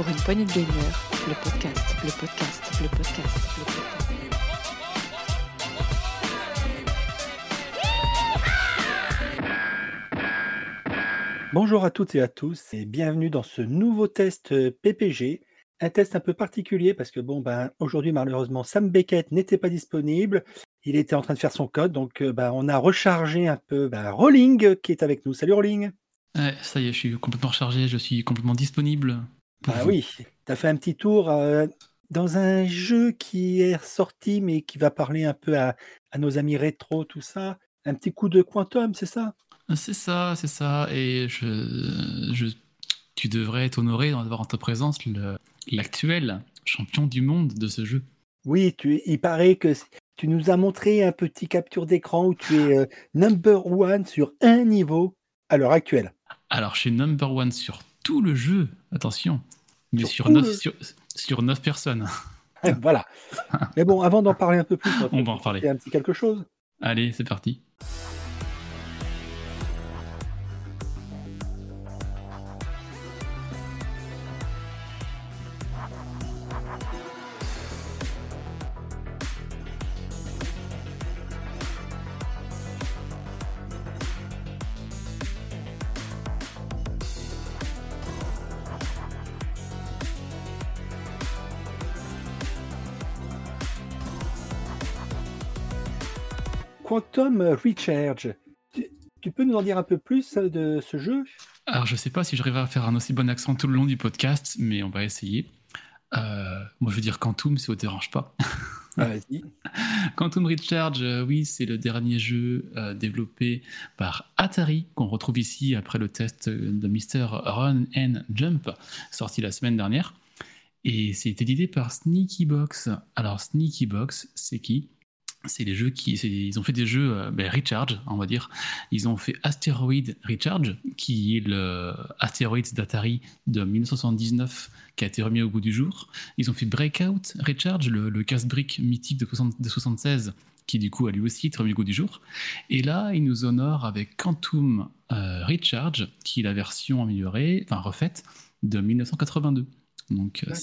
pour une poignée de gamer, le podcast, le podcast, le podcast, le podcast. Bonjour à toutes et à tous et bienvenue dans ce nouveau test PPG. Un test un peu particulier parce que bon ben aujourd'hui malheureusement Sam Beckett n'était pas disponible. Il était en train de faire son code donc euh, ben, on a rechargé un peu ben, Rolling qui est avec nous. Salut Rolling. Ouais, ça y est, je suis complètement rechargé, je suis complètement disponible. Ah oui, tu as fait un petit tour euh, dans un jeu qui est sorti mais qui va parler un peu à, à nos amis rétro, tout ça. Un petit coup de Quantum, c'est ça? C'est ça, c'est ça. Et je, je, tu devrais être honoré d'avoir en ta présence l'actuel champion du monde de ce jeu. Oui, tu, il paraît que tu nous as montré un petit capture d'écran où tu es euh, number one sur un niveau à l'heure actuelle. Alors, je suis number one sur tout le jeu, attention, mais Sur sur, tout 9, le- sur, sur 9 personnes. voilà. Mais bon, avant d'en parler un peu plus, On va en parler. un petit quelque chose. Allez, c'est parti. Quantum Recharge. Tu, tu peux nous en dire un peu plus euh, de ce jeu? Alors, je sais pas si j'arriverai à faire un aussi bon accent tout le long du podcast, mais on va essayer. Euh, moi, je veux dire Quantum, si ça vous dérange pas. Vas-y. Quantum Recharge, euh, oui, c'est le dernier jeu euh, développé par Atari qu'on retrouve ici après le test de Mr. Run and Jump sorti la semaine dernière. Et c'est édité par Sneaky Box. Alors Sneaky Box, c'est qui? C'est les jeux qui, ils ont fait des jeux euh, ben, Recharge, on va dire. Ils ont fait Asteroid Recharge, qui est le Asteroids d'Atari de 1979 qui a été remis au goût du jour. Ils ont fait Breakout Recharge, le, le casse-brique mythique de, 60 de 76, qui du coup a lui aussi été remis au goût du jour. Et là, ils nous honorent avec Quantum euh, Recharge, qui est la version améliorée, enfin refaite, de 1982. Donc euh,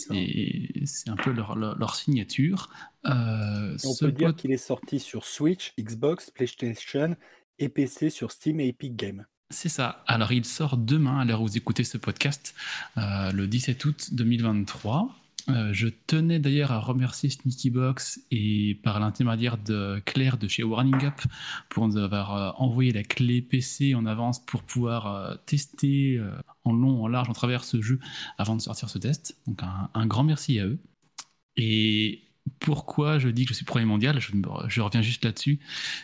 c'est un peu leur, leur- leur signature. Euh, On ce peut dire qu'il est sorti sur Switch, Xbox, PlayStation et PC sur Steam et Epic Games. C'est ça. Alors, il sort demain, à l'heure où vous écoutez ce podcast, euh, le 17 août 2023. Euh, je tenais d'ailleurs à remercier Sneaky Box et par l'intermédiaire de Claire de chez Warning Up pour nous avoir euh, envoyé la clé PC en avance pour pouvoir euh, tester en long, en large, en travers ce jeu avant de sortir ce test. Donc, un, un grand merci à eux. Et pourquoi je dis que je suis premier mondial, je, je reviens juste là-dessus,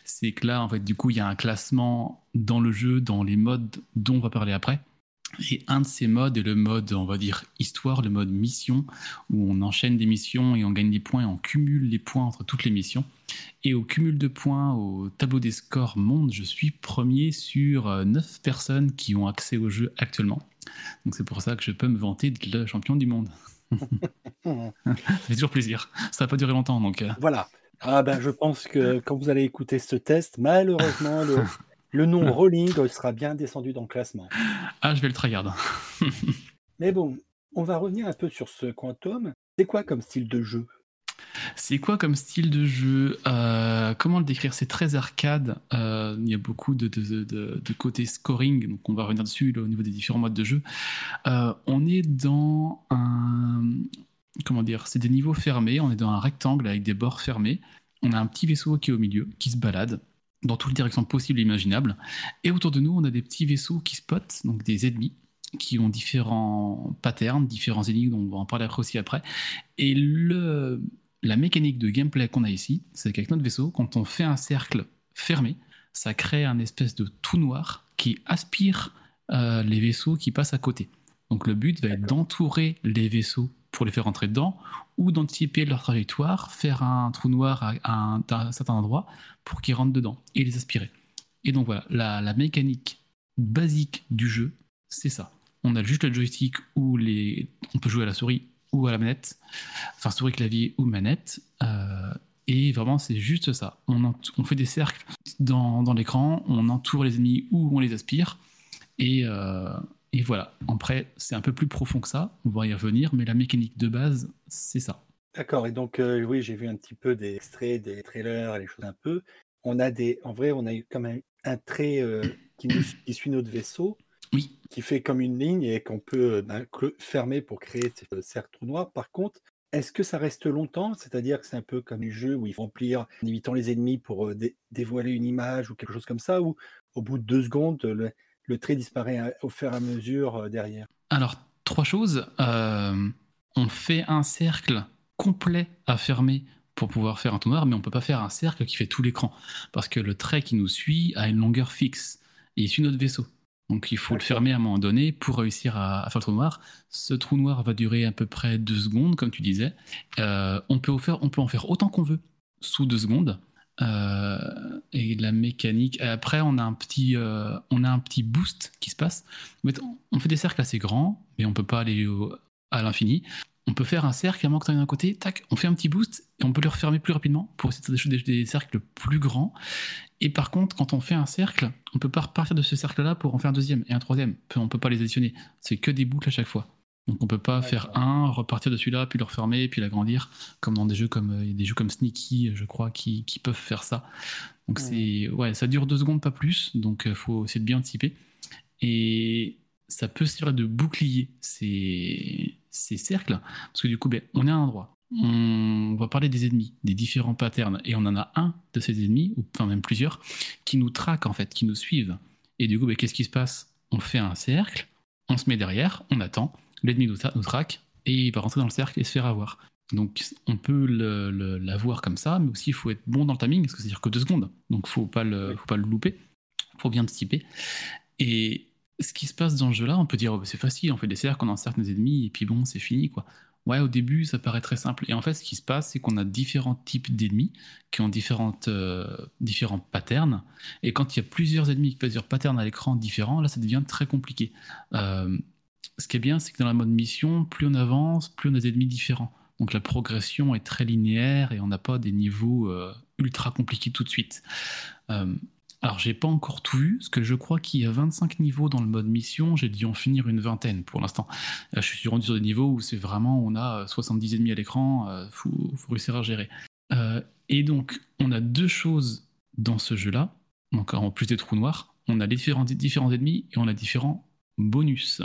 c'est que là, en fait, du coup, il y a un classement dans le jeu, dans les modes dont on va parler après. Et un de ces modes est le mode, on va dire, histoire, le mode mission, où on enchaîne des missions et on gagne des points et on cumule les points entre toutes les missions. Et au cumul de points, au tableau des scores monde, je suis premier sur euh, 9 personnes qui ont accès au jeu actuellement. Donc c'est pour ça que je peux me vanter d'être le champion du monde. Ça fait toujours plaisir. Ça n'a pas duré longtemps, donc... euh, Voilà. Ah ben, je pense que quand vous allez écouter ce test, malheureusement, le, le nom Rolling sera bien descendu dans le classement. Ah, je vais le tryhard. Mais bon, on va revenir un peu sur ce Quantum. C'est quoi comme style de jeu? C'est quoi comme style de jeu? Euh, Comment le décrire? C'est très arcade. Euh, il y a beaucoup de, de, de- de côté scoring, donc on va revenir dessus là, au niveau des différents modes de jeu. Euh, on est dans un. Comment dire? C'est des niveaux fermés. On est dans un rectangle avec des bords fermés. On a un petit vaisseau qui est au milieu, qui se balade dans toutes les directions possibles et imaginables. Et autour de nous, on a des petits vaisseaux qui spotent, donc des ennemis, qui ont différents patterns, différents énigmes, on va en parler aussi après. Et le, la mécanique de gameplay qu'on a ici, c'est qu'avec notre vaisseau, quand on fait un cercle fermé, ça crée un espèce de tout noir qui aspire euh, les vaisseaux qui passent à côté. Donc le but va être d'entourer les vaisseaux pour les faire rentrer dedans, ou d'anticiper leur trajectoire, faire un trou noir à, à un, à un certain endroit pour qu'ils rentrent dedans et les aspirer. Et donc voilà, la, mécanique basique du jeu, c'est ça. On a juste le joystick où les... on peut jouer à la souris ou à la manette, enfin souris, clavier ou manette. euh, et vraiment, c'est juste ça. On fait des cercles dans, dans l'écran, on entoure les ennemis ou on les aspire. Et, euh, et voilà. Après, c'est un peu plus profond que ça, on va y revenir, mais la mécanique de base, c'est ça. D'accord, et donc euh, oui, j'ai vu un petit peu des extraits, des trailers, les choses un peu. On a des, en vrai, on a eu comme un, un trait euh, qui, nous- qui suit notre vaisseau, Oui, qui fait comme une ligne et qu'on peut ben, fermer pour créer ce cercle trou noir. Par contre, est-ce que ça reste longtemps? C'est-à-dire que c'est un peu comme les jeux où il faut remplir en évitant les ennemis pour dé- dévoiler une image ou quelque chose comme ça, ou au bout de deux secondes, le, le trait disparaît euh, au fur et à mesure derrière? Alors, trois choses. Euh, on fait un cercle complet à fermer pour pouvoir faire un trou noir, mais on peut pas faire un cercle qui fait tout l'écran, parce que le trait qui nous suit a une longueur fixe, et il suit notre vaisseau. Donc il faut le fermer à un moment donné pour réussir à, faire le trou noir. Ce trou noir va durer à peu près deux secondes, comme tu disais. Euh, on, peut en faire, autant qu'on veut sous deux secondes. Euh, et la mécanique. Après, on a un petit, euh, on a un petit boost qui se passe. On fait des cercles assez grands, mais on peut pas aller à l'infini. On peut faire un cercle, à moins que d'un côté, tac, on fait un petit boost et on peut le refermer plus rapidement pour essayer de faire des, cercles plus grands. Et par contre, quand on fait un cercle, on peut pas repartir de ce cercle-là pour en faire un deuxième et un troisième. On peut pas les additionner. C'est que des boucles à chaque fois. Donc on peut pas faire un, repartir de celui-là, puis le refermer, puis l'agrandir, comme dans des jeux comme euh, des jeux comme Sneaky, je crois, qui, qui peuvent faire ça. Donc Mhm. c'est ouais, ça dure deux secondes pas plus, donc il faut essayer de bien anticiper. Et ça peut servir de bouclier ces, ces cercles, parce que du coup, ben, on est à un endroit. On va parler des ennemis, des différents patterns, et on en a un de ces ennemis, ou enfin même plusieurs, qui nous traquent en fait, qui nous suivent. Et du coup, ben, qu'est-ce qui se passe? On fait un cercle, on se met derrière, on attend, l'ennemi nous, tra- nous traque, et il va rentrer dans le cercle et se faire avoir. Donc on peut le- le- l'avoir comme ça, mais aussi il faut être bon dans le timing, parce que c'est-à-dire que deux secondes. Donc faut pas le, faut pas le louper, faut bien anticiper. Et ce qui se passe dans ce jeu-là, on peut dire oh, bah, c'est facile, on fait des cercles, on encercle nos ennemis, et puis bon, c'est fini quoi. Ouais, au début, ça paraît très simple. Et en fait, ce qui se passe, c'est qu'on a différents types d'ennemis qui ont différentes, euh, différents patterns. Et quand il y a plusieurs ennemis, plusieurs patterns à l'écran différents, là, ça devient très compliqué. Euh, ce qui est bien, c'est que dans la mode mission, plus on avance, plus on a des ennemis différents. Donc la progression est très linéaire et on n'a pas des niveaux euh, ultra compliqués tout de suite. Euh, alors j'ai pas encore tout vu, parce que je crois qu'il y a 25 niveaux dans le mode mission, j'ai dû en finir une vingtaine pour l'instant. Euh, je suis rendu sur des niveaux où c'est vraiment, on a euh, 70 ennemis à l'écran, euh, faut, faut réussir à gérer. Euh, et donc on a deux choses dans ce jeu-là, donc en plus des trous noirs, on a les différents, différents ennemis et on a différents bonus.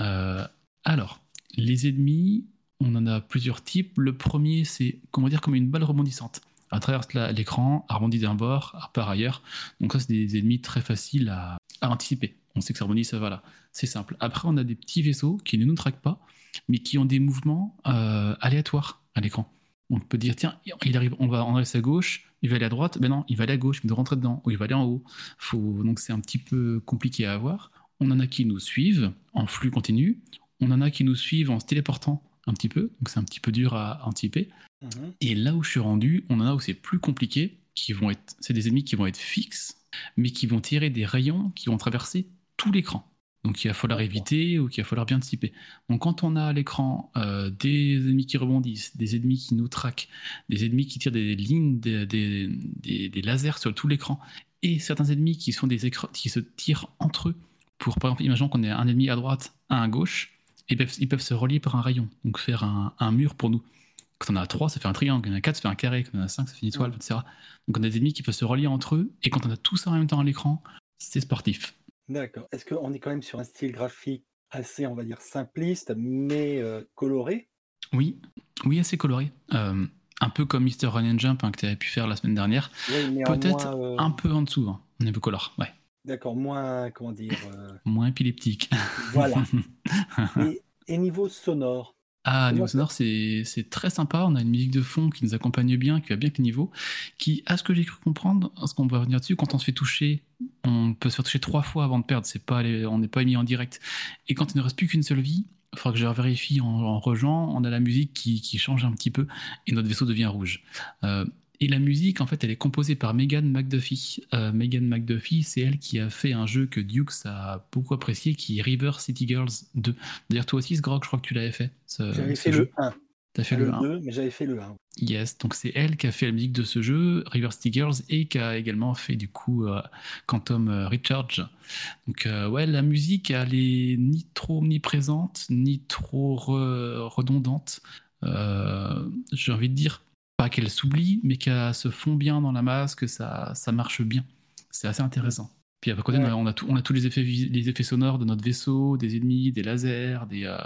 Euh, alors, les ennemis, on en a plusieurs types. Le premier, c'est comment dire comme une balle rebondissante. Elle traverse la- l'écran, rebondit d'un bord, repart ailleurs. Donc ça, c'est des ennemis très faciles à, à anticiper. On sait que ça rebondit, ça va là. C'est simple. Après, on a des petits vaisseaux qui ne nous traquent pas, mais qui ont des mouvements euh, aléatoires à l'écran. On peut dire, tiens, il arrive, on va en reste à gauche, il va aller à droite, ben non, il va aller à gauche, mais de rentrer dedans, ou il va aller en haut. Faut, donc c'est un petit peu compliqué à avoir. On en a qui nous suivent en flux continu, on en a qui nous suivent en se téléportant un petit peu, donc c'est un petit peu dur à anticiper. Mhm. Et là où je suis rendu, on en a où c'est plus compliqué, qui vont être, c'est des ennemis qui vont être fixes, mais qui vont tirer des rayons qui vont traverser tout l'écran. Donc il va falloir éviter ou qu'il va falloir bien anticiper. Donc quand on a à l'écran euh, des ennemis qui rebondissent, des ennemis qui nous traquent, des ennemis qui tirent des lignes, des, des- des- des lasers sur tout l'écran, et certains ennemis qui sont des écrans qui se tirent entre eux. Pour par exemple, imaginons qu'on ait un ennemi à droite, un à gauche, ils peuvent, ils peuvent se relier par un rayon, donc faire un, un mur pour nous. Quand on a 3, ça fait un triangle. Quand on a 4, ça fait un carré. Quand on a 5, ça fait une étoile, etc. Donc on a des ennemis qui peuvent se relier entre eux. Et quand on a tout ça en même temps à l'écran, c'est sportif. D'accord. Est-ce qu'on est quand même sur un style graphique assez, on va dire, simpliste, mais euh, coloré? Oui, oui, assez coloré. Euh, un peu comme Mr. Run and Jump hein, que tu avais pu faire la semaine dernière. Oui, Peut-être euh, un peu en dessous, hein, au niveau color. Ouais. D'accord, moins, comment dire, euh, Moins épileptique. voilà. et, et niveau sonore Ah, niveau sonore, c'est très sympa. On a une musique de fond qui nous accompagne bien, qui va bien avec le niveau, qui, à ce que j'ai cru comprendre, à ce qu'on va revenir dessus, quand on se fait toucher, on peut se faire toucher trois fois avant de perdre. C'est pas, les- on n'est pas mis en direct. Et quand il ne reste plus qu'une seule vie, il faudra que je vérifie en, en rejoint, on a la musique qui, qui change un petit peu et notre vaisseau devient rouge. Euh, et la musique, en fait, elle est composée par Megan McDuffie. Euh, Megan McDuffie, c'est elle qui a fait un jeu que Dukes a beaucoup apprécié, qui est River City Girls 2. D'ailleurs, toi aussi, Sgrog, je crois que tu l'avais fait. ce- J'avais ce fait jeu. le 1. T'as fait le, le 1 2, mais j'avais fait le 1. Yes, donc c'est elle qui a fait la musique de ce jeu, River City Girls, et qui a également fait du coup euh, Quantum euh, Recharge. Donc euh, ouais, la musique, elle est ni trop omniprésente, ni trop re- redondante. J'ai envie de dire, pas qu'elle s'oublie, mais qu'elle se fond bien dans la masse, que ça, ça marche bien. C'est assez intéressant. Puis après côté, Ouais. on, a, tout- on a tous les effets, les effets sonores de notre vaisseau, des ennemis, des lasers, des, euh,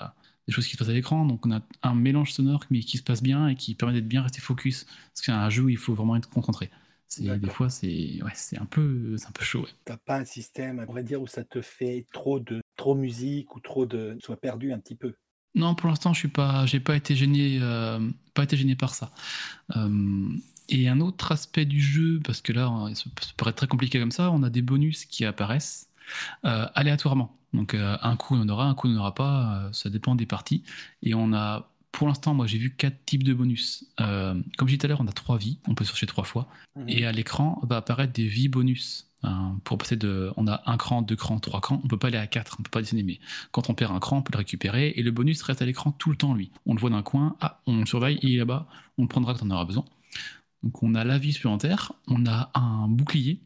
des choses qui se passent à l'écran. Donc on a un mélange sonore mais qui se passe bien et qui permet d'être bien resté focus. Parce que c'est un jeu où il faut vraiment être concentré. Des fois c'est ouais, c'est un peu un peu chaud. ouais. T'as pas un système, on pourrait dire, où ça te fait trop de trop musique ou trop de. soit perdu un petit peu? Non, pour l'instant, je suis pas j'ai pas été gêné euh, pas été gêné par ça. Euh, et un autre aspect du jeu parce que là ça ça paraît très compliqué comme ça, on a des bonus qui apparaissent euh, aléatoirement. Donc un coup on en aura, un coup on n'en aura pas, ça dépend des parties. Et on a, pour l'instant, moi j'ai vu quatre types de bonus. Comme je disais tout à l'heure, on a trois vies, on peut chercher trois fois. Mhm. Et à l'écran va apparaître des vies bonus. Hein, pour passer de, on a un cran, deux crans, trois crans. On peut pas aller à quatre, on peut pas dessiner. Mais quand on perd un cran, on peut le récupérer et le bonus reste à l'écran tout le temps lui. On le voit d'un coin, ah, on le surveille, il est là-bas, on le prendra quand on aura besoin. Donc on a la vie supplémentaire, on a un bouclier.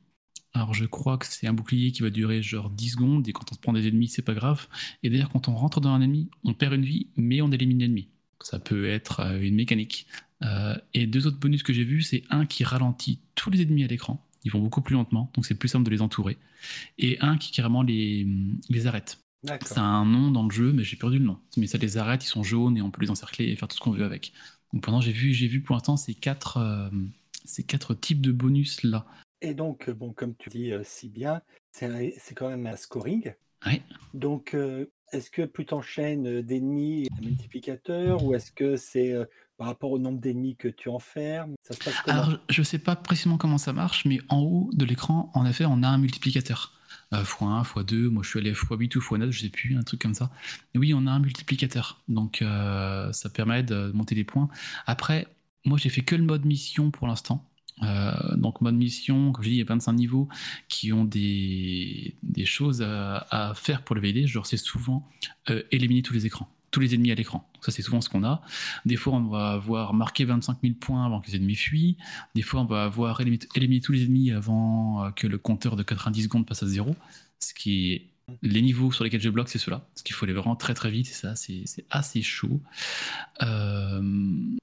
Alors je crois que c'est un bouclier qui va durer genre 10 secondes et quand on se prend des ennemis c'est pas grave. Et d'ailleurs quand on rentre dans un ennemi, on perd une vie mais on élimine l'ennemi. Ça peut être euh, une mécanique. Euh, et deux autres bonus que j'ai vus, c'est un qui ralentit tous les ennemis à l'écran. Ils vont beaucoup plus lentement, donc c'est plus simple de les entourer. Et un qui carrément les, les arrête. Ça a un nom dans le jeu, mais j'ai perdu le nom. Mais ça les arrête, ils sont jaunes et on peut les encercler et faire tout ce qu'on veut avec. Donc pendant j'ai vu, j'ai vu pour l'instant ces quatre, euh, ces quatre types de bonus là. Et donc, euh, bon, comme tu dis euh, si bien, c'est quand même un scoring. Ouais. Donc, euh, est-ce que plus t'enchaînes d'ennemis, un multiplicateur, ou est-ce que c'est par rapport au nombre d'ennemis que tu enfermes Ça se passe Alors, je sais pas précisément comment ça marche, mais en haut de l'écran, en effet, on a un multiplicateur. Euh, x1, x2, moi je suis allé à x8 ou x9, je sais plus, un truc comme ça. Et oui, on a un multiplicateur. Donc, euh, ça permet de monter les points. Après, moi j'ai fait que le mode mission pour l'instant. Euh, donc, mode mission, comme je dis, il y a 25 niveaux qui ont des, des choses à, à faire pour le VD. Genre, c'est souvent euh, éliminer tous les écrans, les ennemis à l'écran. Ça, c'est souvent ce qu'on a. Des fois, on va avoir marqué 25 000 points avant que les ennemis fuient. Des fois, on va avoir éliminé, tous les ennemis avant euh, que le compteur de 90 secondes passe à zéro. Ce qui est les niveaux sur lesquels je bloque, c'est ceux-là. Qu'il faut aller vraiment très très vite, et ça, c'est c'est assez chaud. Euh,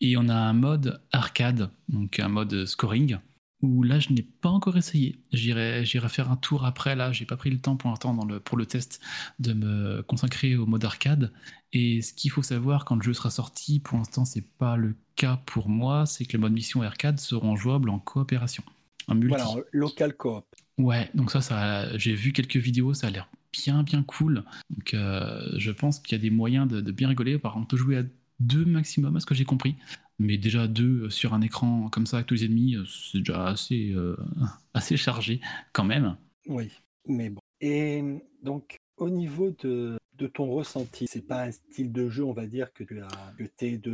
et on a un mode arcade, donc un mode scoring, où là, je n'ai pas encore essayé. J'irai j'irai faire un tour après. Là, j'ai pas pris le temps pour l'instant dans le- pour le test de me consacrer au mode arcade. Et ce qu'il faut savoir quand le jeu sera sorti, pour l'instant, c'est pas le cas pour moi, c'est que le mode mission et arcade seront jouables en coopération. En multi. Voilà, local coop. Ouais, donc ça, ça j'ai vu quelques vidéos, ça a l'air bien, bien cool. Donc euh, je pense qu'il y a des moyens de, de bien rigoler. Par contre, on peut jouer à deux maximum, à ce que j'ai compris. Mais déjà deux sur un écran comme ça avec tous les ennemis, euh, c'est déjà assez, euh, assez chargé quand même. Oui, mais bon. Et donc, au niveau de, de ton ressenti, c'est pas un style de jeu, on va dire, que tu as que t'es de.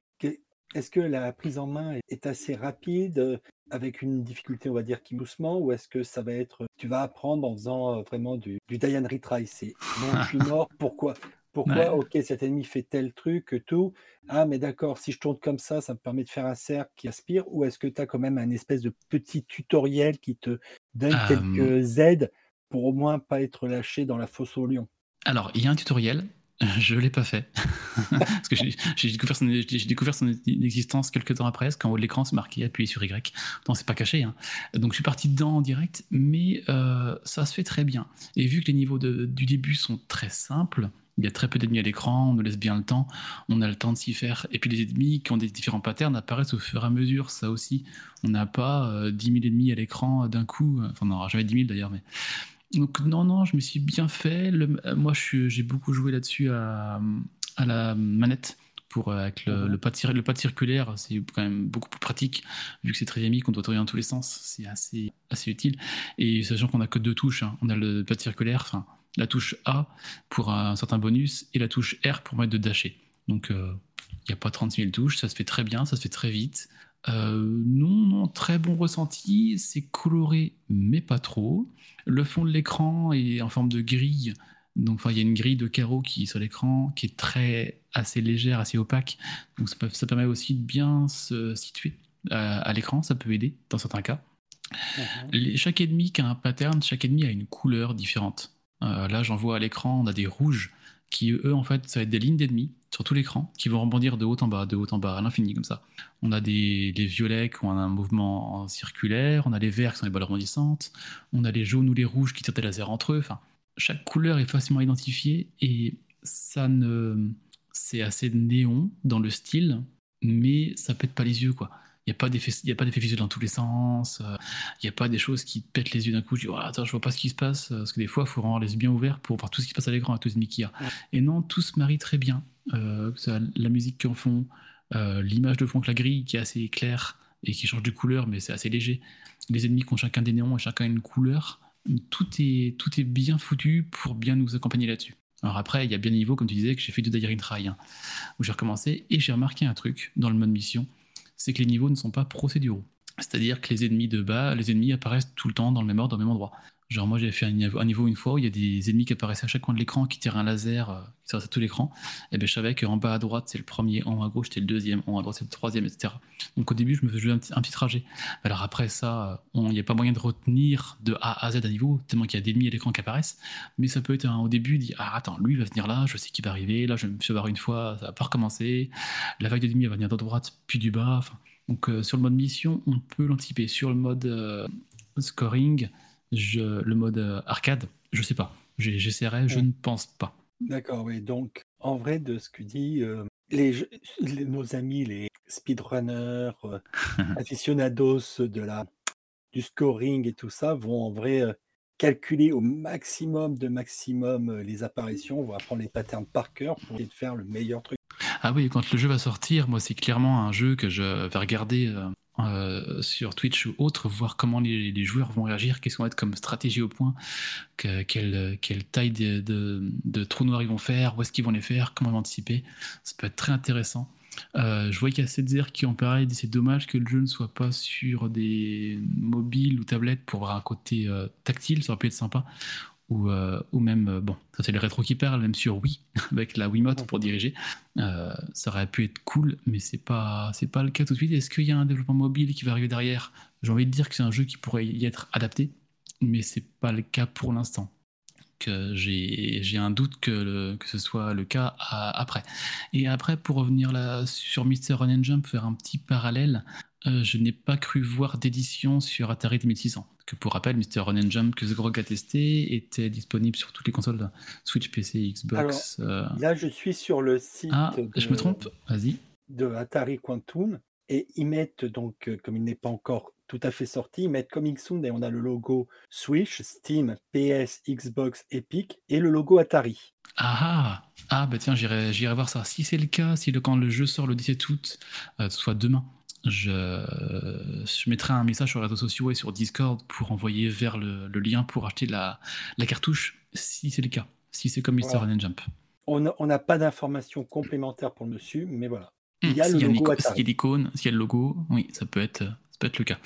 Est-ce que la prise en main est- assez rapide, euh, avec une difficulté, on va dire, qui doucement, ou est-ce que ça va être. Tu vas apprendre en faisant euh, vraiment du, du die and retry C'est non, je suis mort, pourquoi? Pourquoi Ouais. Ok, cet ennemi fait tel truc, tout. Ah, mais d'accord, si je tourne comme ça, ça me permet de faire un cercle qui aspire, ou est-ce que tu as quand même un espèce de petit tutoriel qui te donne Euh, quelques aides pour au moins pas être lâché dans la fosse au lion. Alors, il y a un tutoriel, je l'ai pas fait. Parce que j'ai découvert, son, j'ai découvert son existence quelques temps après, parce qu'en haut de l'écran, c'est marqué appuyez sur Y. Non, c'est pas caché. hein. Donc, je suis parti dedans en direct, mais euh, ça se fait très bien. Et vu que les niveaux de- du début sont très simples, il y a très peu d'ennemis à l'écran, on nous laisse bien le temps, on a le temps de s'y faire. Et puis les ennemis qui ont des différents patterns apparaissent au fur et à mesure, ça aussi. On n'a pas euh, 10 000 ennemis à l'écran d'un coup, enfin non, jamais 10 000 d'ailleurs, mais donc non, non, je me suis bien fait. Le- euh, moi, j'ai beaucoup joué là-dessus à, la manette. Pour, euh, avec le, le, cir- le pad circulaire, c'est quand même beaucoup plus pratique, vu que c'est très dynamique, on doit tourner dans tous les sens, c'est assez, assez utile. Et sachant qu'on a que deux touches, hein. on a le pad circulaire, enfin la touche A pour un certain bonus, et la touche R pour mettre de dasher. Donc euh, il n'y a pas 30 000 touches, ça se fait très bien, ça se fait très vite. Euh, non, non, très bon ressenti, c'est coloré, mais pas trop. Le fond de l'écran est en forme de grille, Donc, il y a une grille de carreaux qui est sur l'écran, qui est très assez légère, assez opaque. Donc, ça, peut- ça permet aussi de bien se situer euh, à l'écran. Ça peut aider dans certains cas. Mhm. Les- chaque ennemi qui a un pattern, chaque ennemi a une couleur différente. Euh, là, j'en vois à l'écran, on a des rouges qui, eux, en fait, ça va être des lignes d'ennemis sur tout l'écran qui vont rebondir de haut en bas, de haut en bas, à l'infini, comme ça. On a des les violets qui ont un mouvement circulaire, on a les verts qui sont des balles rebondissantes, on a les jaunes ou les rouges qui tirent des lasers entre eux. Enfin, chaque couleur est facilement identifiée et ça ne. C'est assez néon dans le style, mais ça pète pas les yeux, quoi. Il n'y a pas d'effet visuel dans tous les sens. euh, il n'y a pas des choses qui te pètent les yeux d'un coup. Je dis, Oh, attends, je vois pas ce qui se passe. euh, Parce que des fois, il faut avoir les yeux bien ouverts pour voir tout ce qui se passe à l'écran tous les ennemis qu'il y a. Et non, tout se marie très bien. Euh, que la musique qui en fond, euh, l'image de fond avec la grille qui est assez claire et qui change de couleur, mais c'est assez léger. Les ennemis qui ont chacun des néons et chacun une couleur. Tout est, tout est bien foutu pour bien nous accompagner là-dessus. Alors après, il y a bien des niveaux, comme tu disais, que j'ai fait de Dire Try, hein, où j'ai recommencé et j'ai remarqué un truc dans le mode mission, c'est que les niveaux ne sont pas procéduraux. C'est-à-dire que les ennemis de bas, les ennemis apparaissent tout le temps dans le même ordre, le même endroit. Genre moi j'ai fait un niveau, un niveau une fois où il y a des ennemis qui apparaissaient à chaque coin de l'écran, qui tirent un laser, euh, qui traverse tout l'écran. Et ben je savais qu'en bas à droite c'est le premier, en haut à gauche c'était le deuxième, en haut à droite c'est le troisième, etc. Donc au début je me faisais un petit, un petit trajet. Alors après ça, euh, il n'y a pas moyen de retenir de A à Z à niveau, tellement qu'il y a des ennemis à l'écran qui apparaissent. Mais ça peut être un- au début, dit ah attends, lui il va venir là, je sais qu'il va arriver, là je me suis voir une fois, ça va pas recommencer. La vague d'ennemis elle va venir de droite puis du bas. Donc euh, sur le mode mission, on peut l'anticiper. Sur le mode euh, scoring, je, le mode euh, arcade, je sais pas. J'essaierai, je Ouais. ne pense pas. D'accord, oui. Donc, en vrai, de ce que dit euh, les, nos amis, les speedrunners, euh, aficionados de la, du scoring et tout ça, vont en vrai euh, calculer au maximum de maximum les apparitions, vont apprendre les patterns par cœur pour essayer de faire le meilleur truc. Ah oui, quand le jeu va sortir, moi c'est clairement un jeu que je vais regarder euh, sur Twitch ou autre, voir comment les, joueurs vont réagir, qu'est-ce qu'on va être comme stratégie au point, que- quelle, quelle taille de, de, de trous noirs ils vont faire, où est-ce qu'ils vont les faire, comment ils vont anticiper. Ça peut être très intéressant. Euh, je vois qu'il y a Setzer qui en dit c'est dommage que le jeu ne soit pas sur des mobiles ou tablettes pour avoir un côté euh, tactile, ça aurait pu être sympa. Ou, euh, ou même, euh, bon, ça c'est le rétro qui parle, même sur Wii, avec la Wiimote pour diriger. Euh, ça aurait pu être cool, mais c'est pas, c'est pas le cas tout de suite. Est-ce qu'il y a un développement mobile qui va arriver derrière? J'ai envie de dire que c'est un jeu qui pourrait y être adapté, mais c'est pas le cas pour l'instant. J'ai, un doute que, que ce soit le cas après. Et après, pour revenir là sur Mr. Run and Jump, faire un petit parallèle, je n'ai pas cru voir d'édition sur Atari 2600. Que pour rappel, Mr. Run and Jump que Zgrog a testé était disponible sur toutes les consoles Switch, PC, Xbox. euh, Là, je suis sur le site Ah, de, je me trompe? Vas-y. de Atari Quantum et ils mettent donc, euh, comme il n'est pas encore tout à fait sorti, ils mettent Coming Soon et on a le logo Switch, Steam, PS, Xbox, Epic et le logo Atari. Ah, ah, ah, bah tiens, j'irai, j'irai voir ça. Si c'est le cas, si le, quand le jeu sort le 17 août, euh, soit demain, je, je mettrai un message sur les réseaux sociaux et sur Discord pour envoyer vers le, le lien pour acheter la, la cartouche, si c'est le cas. Si c'est comme Mr. Voilà. Run and Jump. On n'a pas d'informations complémentaires pour le monsieur, mais voilà. Il Hmm, y a. S'il y a l'icône, s'il y a le logo, oui, ça peut être, ça peut être le cas.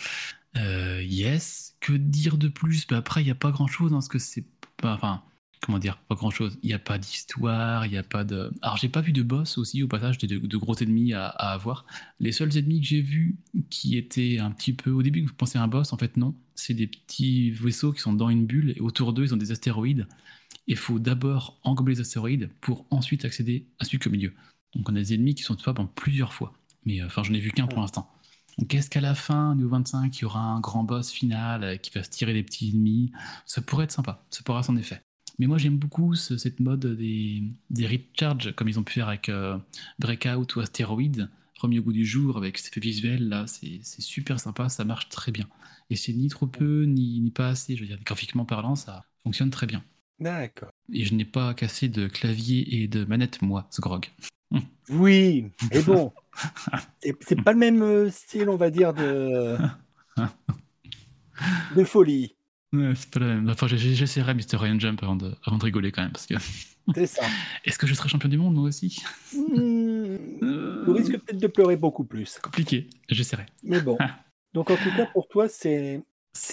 Euh, yes, que dire de plus? Bah Après, il n'y a pas grand-chose, hein, parce que c'est pas... Enfin, comment dire Pas grand-chose. Il n'y a pas d'histoire, il n'y a pas de... Alors, j'ai pas vu de boss aussi, au passage, de, de gros ennemis à, à avoir. Les seuls ennemis que j'ai vus qui étaient un petit peu... Au début, vous pensez à un boss, en fait, non. C'est des petits vaisseaux qui sont dans une bulle, et autour d'eux, ils ont des astéroïdes. Il faut d'abord englober les astéroïdes pour ensuite accéder à celui qui est au milieu. Donc on a des ennemis qui sont tuables en plusieurs fois. Mais euh, enfin, j'en ai vu qu'un pour l'instant. Donc est-ce qu'à la fin, niveau 25, il y aura un grand boss final euh, qui va se tirer des petits ennemis? Ça pourrait être sympa, ça pourrait avoir son effet. Mais moi j'aime beaucoup ce- cette mode des, des recharge, comme ils ont pu faire avec euh, Breakout ou Asteroid, remis au goût du jour avec cet effet visuel, là, c'est super sympa, ça marche très bien. Et c'est ni trop peu, ni, ni pas assez, je veux dire, graphiquement parlant, ça fonctionne très bien. D'accord. Et je n'ai pas cassé de clavier et de manette, moi, ce grog. Oui, mais bon, c'est c'est pas le même euh, style, on va dire, de, de folie. Ouais, c'est pas la même. Enfin, j'essaierai Mr. Ryan Jump avant de, avant de rigoler quand même, parce que C'est ça. est-ce que je serai champion du monde moi aussi? Euh, Tu risques peut-être de pleurer beaucoup plus. Compliqué, j'essaierai. Mais bon. Donc en tout cas, pour toi, c'est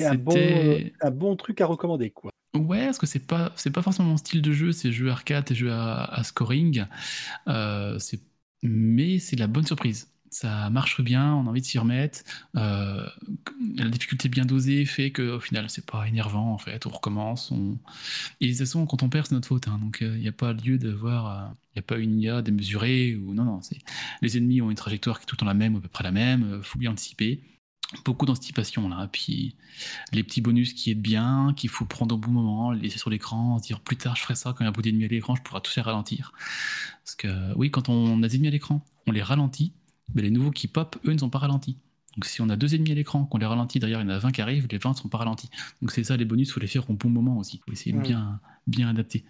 un bon, euh, un bon truc à recommander, quoi. Ouais, parce que c'est pas, c'est pas forcément mon style de jeu, c'est jeu arcade et jeu à, à scoring. Euh, c'est, mais c'est de la bonne surprise. Ça marche bien, on a envie de s'y remettre. Euh, la difficulté bien dosée fait qu'au final, c'est pas énervant en fait. On recommence. On... Et de toute façon, quand on perd, c'est notre faute. hein. donc il n'y a pas lieu de voir. Il n'y a pas une IA démesurée. Ou... Non, non. Les ennemis ont une trajectoire qui est tout le temps la même, à peu près la même. Il faut bien anticiper. Beaucoup d'anticipation là. Puis les petits bonus qui aident bien, qu'il faut prendre au bon moment, les laisser sur l'écran, se dire plus tard je ferai ça quand il y a un bout d'ennemis à l'écran, je pourrai tous les ralentir. Parce que oui, quand on a des ennemis à l'écran, on les ralentit, mais les nouveaux qui pop, eux, ne sont pas ralentis. Donc si on a deux ennemis à l'écran, qu'on les ralentit, derrière il y en a 20 qui arrivent, les 20 ne sont pas ralentis. Donc c'est ça les bonus, il faut les faire au bon moment aussi. Il faut essayer de Ouais. bien, bien adapter.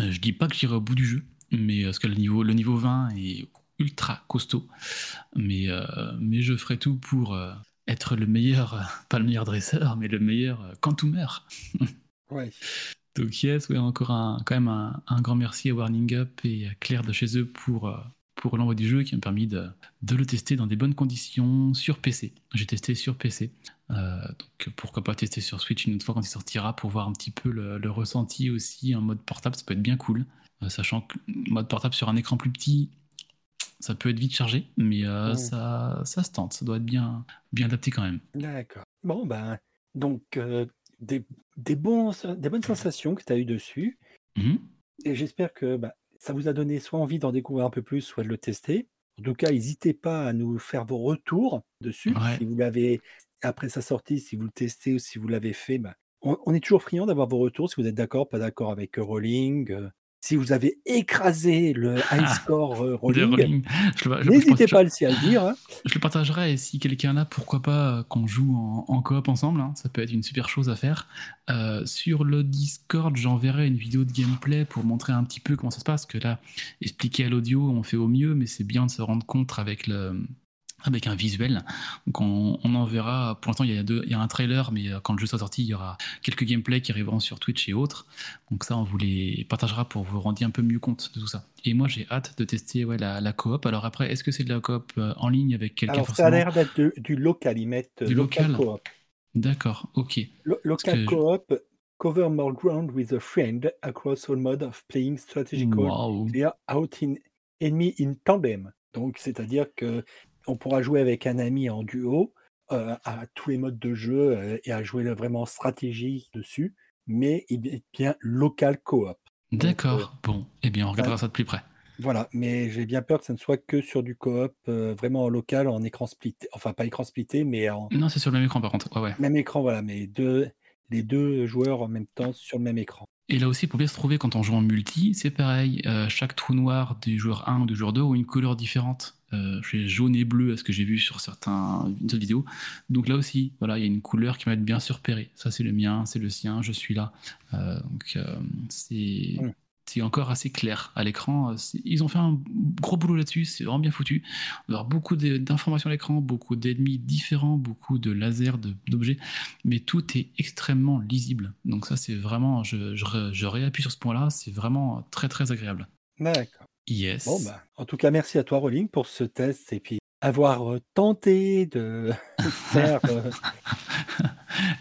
Euh, je dis pas que j'irai au bout du jeu, mais parce que le niveau, le niveau 20 est ultra costaud. Mais, euh, mais je ferai tout pour euh, être le meilleur, euh, pas le meilleur dresseur, mais le meilleur euh, quantumeur. Ouais. Donc yes, ouais, encore un, quand même un, un grand merci à Warning Up et à Claire de chez eux pour, euh, pour l'envoi du jeu qui m'a permis de, de le tester dans des bonnes conditions sur PC. J'ai testé sur PC. Euh, donc pourquoi pas tester sur Switch une autre fois quand il sortira pour voir un petit peu le, le ressenti aussi en mode portable, ça peut être bien cool. Euh, sachant que mode portable sur un écran plus petit, ça peut être vite chargé, mais euh, Ouais. ça, ça se tente, ça doit être bien, bien adapté quand même. D'accord. Bon, ben, donc, des, des, bons, des bonnes sensations que tu as eues dessus. Mhm. Et j'espère que bah, ça vous a donné soit envie d'en découvrir un peu plus, soit de le tester. En tout cas, n'hésitez pas à nous faire vos retours dessus. Ouais. Si vous l'avez, après sa sortie, si vous le testez ou si vous l'avez fait, bah, on, on est toujours friand d'avoir vos retours. Si vous êtes d'accord, pas d'accord avec Rolling. euh, si vous avez écrasé le high score De Rolling, n'hésitez pas aussi à le dire. hein. Je le partagerai et si quelqu'un là, pourquoi pas euh, qu'on joue en, en coop ensemble, hein, ça peut être une super chose à faire. Euh, sur le Discord, j'enverrai une vidéo de gameplay pour montrer un petit peu comment ça se passe, que là, expliquer à l'audio, on fait au mieux, mais c'est bien de se rendre compte avec le avec un visuel. Donc on, on en verra, pour l'instant il y, a deux- il y a un trailer, mais euh, quand le jeu sera sorti, il y aura quelques gameplays qui arriveront sur Twitch et autres. Donc ça, on vous les partagera pour vous rendre un peu mieux compte de tout ça. Et moi, j'ai hâte de tester ouais, la, la coop. Alors après, est-ce que c'est de la coop euh, en ligne avec quelqu'un ça a l'air d'être du local. Ils mettent euh, Du local local? coop. D'accord, ok. Lo- local que je- co-op, cover more ground with a friend across all modes of playing strategical Waouh. clear out in enemy in tandem. Donc, c'est-à-dire que on pourra jouer avec un ami en duo euh, à tous les modes de jeu euh, et à jouer vraiment stratégie dessus, mais il est bien local coop. D'accord, bon, eh bien, on regardera ça de plus près. Voilà, mais j'ai bien peur que ça ne soit que sur du coop euh, vraiment en local, en écran splitté, enfin pas écran splitté, mais en Non, c'est sur le même écran par contre. Ouais, ouais. même écran, voilà, mais deux, les deux joueurs en même temps sur le même écran. Et là aussi, pour bien se trouver quand on joue en multi, c'est pareil. Euh, chaque trou noir du joueur 1 ou du joueur 2 ont une couleur différente. Euh, j'ai jaune et bleu à ce que j'ai vu sur certains vidéos. Donc là aussi, voilà, il y a une couleur qui va être bien se repérer. Ça, c'est le mien, c'est le sien, je suis là. Euh, donc c'est. C'est encore assez clair à l'écran. C'est- Ils ont fait un gros boulot là-dessus, c'est vraiment bien foutu. On va avoir beaucoup d'informations à l'écran, beaucoup d'ennemis différents, beaucoup de lasers, d'objets, mais tout est extrêmement lisible. Donc ça, c'est vraiment, je, je, ré- je réappuie sur ce point-là, c'est vraiment très très agréable. D'accord. Yes. Bon, bah, en tout cas, merci à toi, Rolling, pour ce test et puis avoir euh, tenté de faire. euh,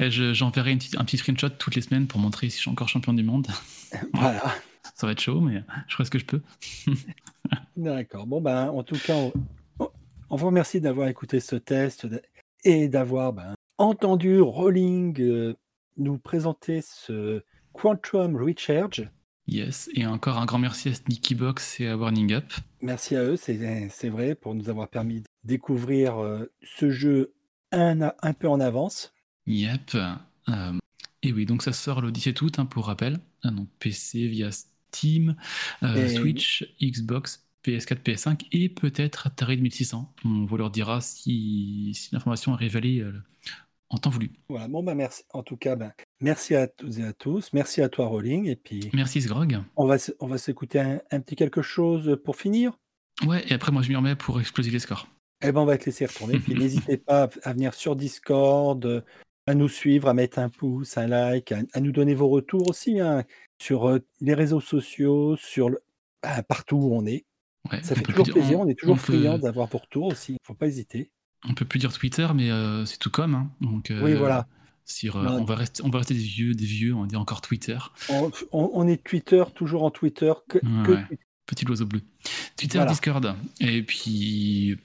je- J'enverrai un petit screenshot toutes les semaines pour montrer si je suis encore champion du monde. voilà. Ça va être chaud, mais je ferai ce que je peux. D'accord. Bon, ben, en tout cas, on, vous remercie d'avoir écouté ce test et d'avoir ben, entendu Rolling euh, nous présenter ce Quantum Recharge. Yes. Et encore un grand merci à Sneaky Box et à Warning Up. Merci à eux, c'est vrai, pour nous avoir permis de découvrir euh, ce jeu un, un peu en avance. Yep. Euh, et oui, donc ça sort le 17 août, hein, pour rappel. Ah, donc PC via Steam, euh, Et- Switch, Xbox, PS4, PS5 et peut-être Atari 2600. On vous leur dira si, si l'information est révélée euh, en temps voulu. Voilà, bon, ben, merci. En tout cas, ben, merci à tous et à tous. Merci à toi, Rolling. Et puis, Merci Sgrog. on va, s- on va s'écouter un, un petit quelque chose pour finir. Ouais, et après moi je m'y remets pour exploser les scores. Eh ben, on va te laisser retourner. Puis n'hésitez pas à- venir sur Discord, à nous suivre, à mettre un pouce, un like, à, à nous donner vos retours aussi hein, sur euh, les réseaux sociaux, sur le, ah, partout où on est. Ouais, Ça on fait toujours dire- plaisir. On, est toujours on peut- friand d'avoir vos retours aussi. Il ne faut pas hésiter. On peut plus dire Twitter, mais euh, c'est tout comme. hein. Donc, Oui, euh, voilà. Sur, on, va rester, on va rester des vieux, des vieux, on dit encore Twitter. On, est Twitter, toujours en Twitter. Que, Ouais. Petit oiseau bleu. Twitter, Voilà. Discord. Et puis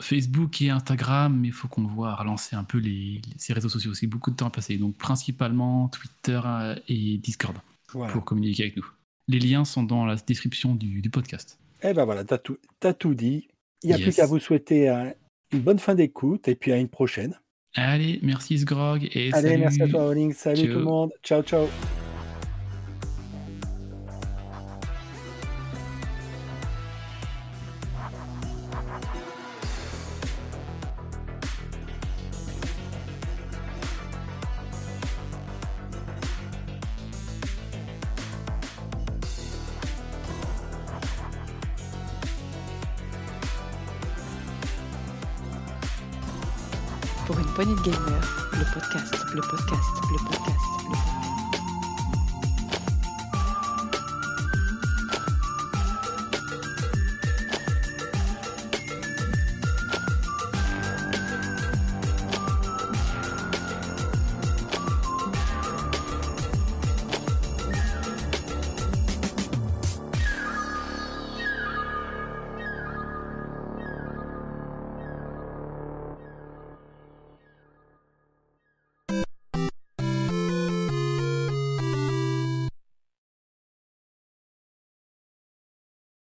Facebook et Instagram, mais il faut qu'on voit relancer un peu les, ces réseaux sociaux. C'est beaucoup de temps à passer. Donc principalement Twitter euh, et Discord Voilà. pour communiquer avec nous. Les liens sont dans la description du, du podcast. Eh ben voilà, t'as tout, tout dit. Il n'y a plus qu'à vous souhaiter un- une bonne fin d'écoute et puis à une prochaine. Allez, merci Sgrog et Allez, salut. merci à toi, Rolling. Salut Ciao. tout le monde. Ciao, ciao. Poignée de gamers, le podcast, le podcast, le podcast, le podcast.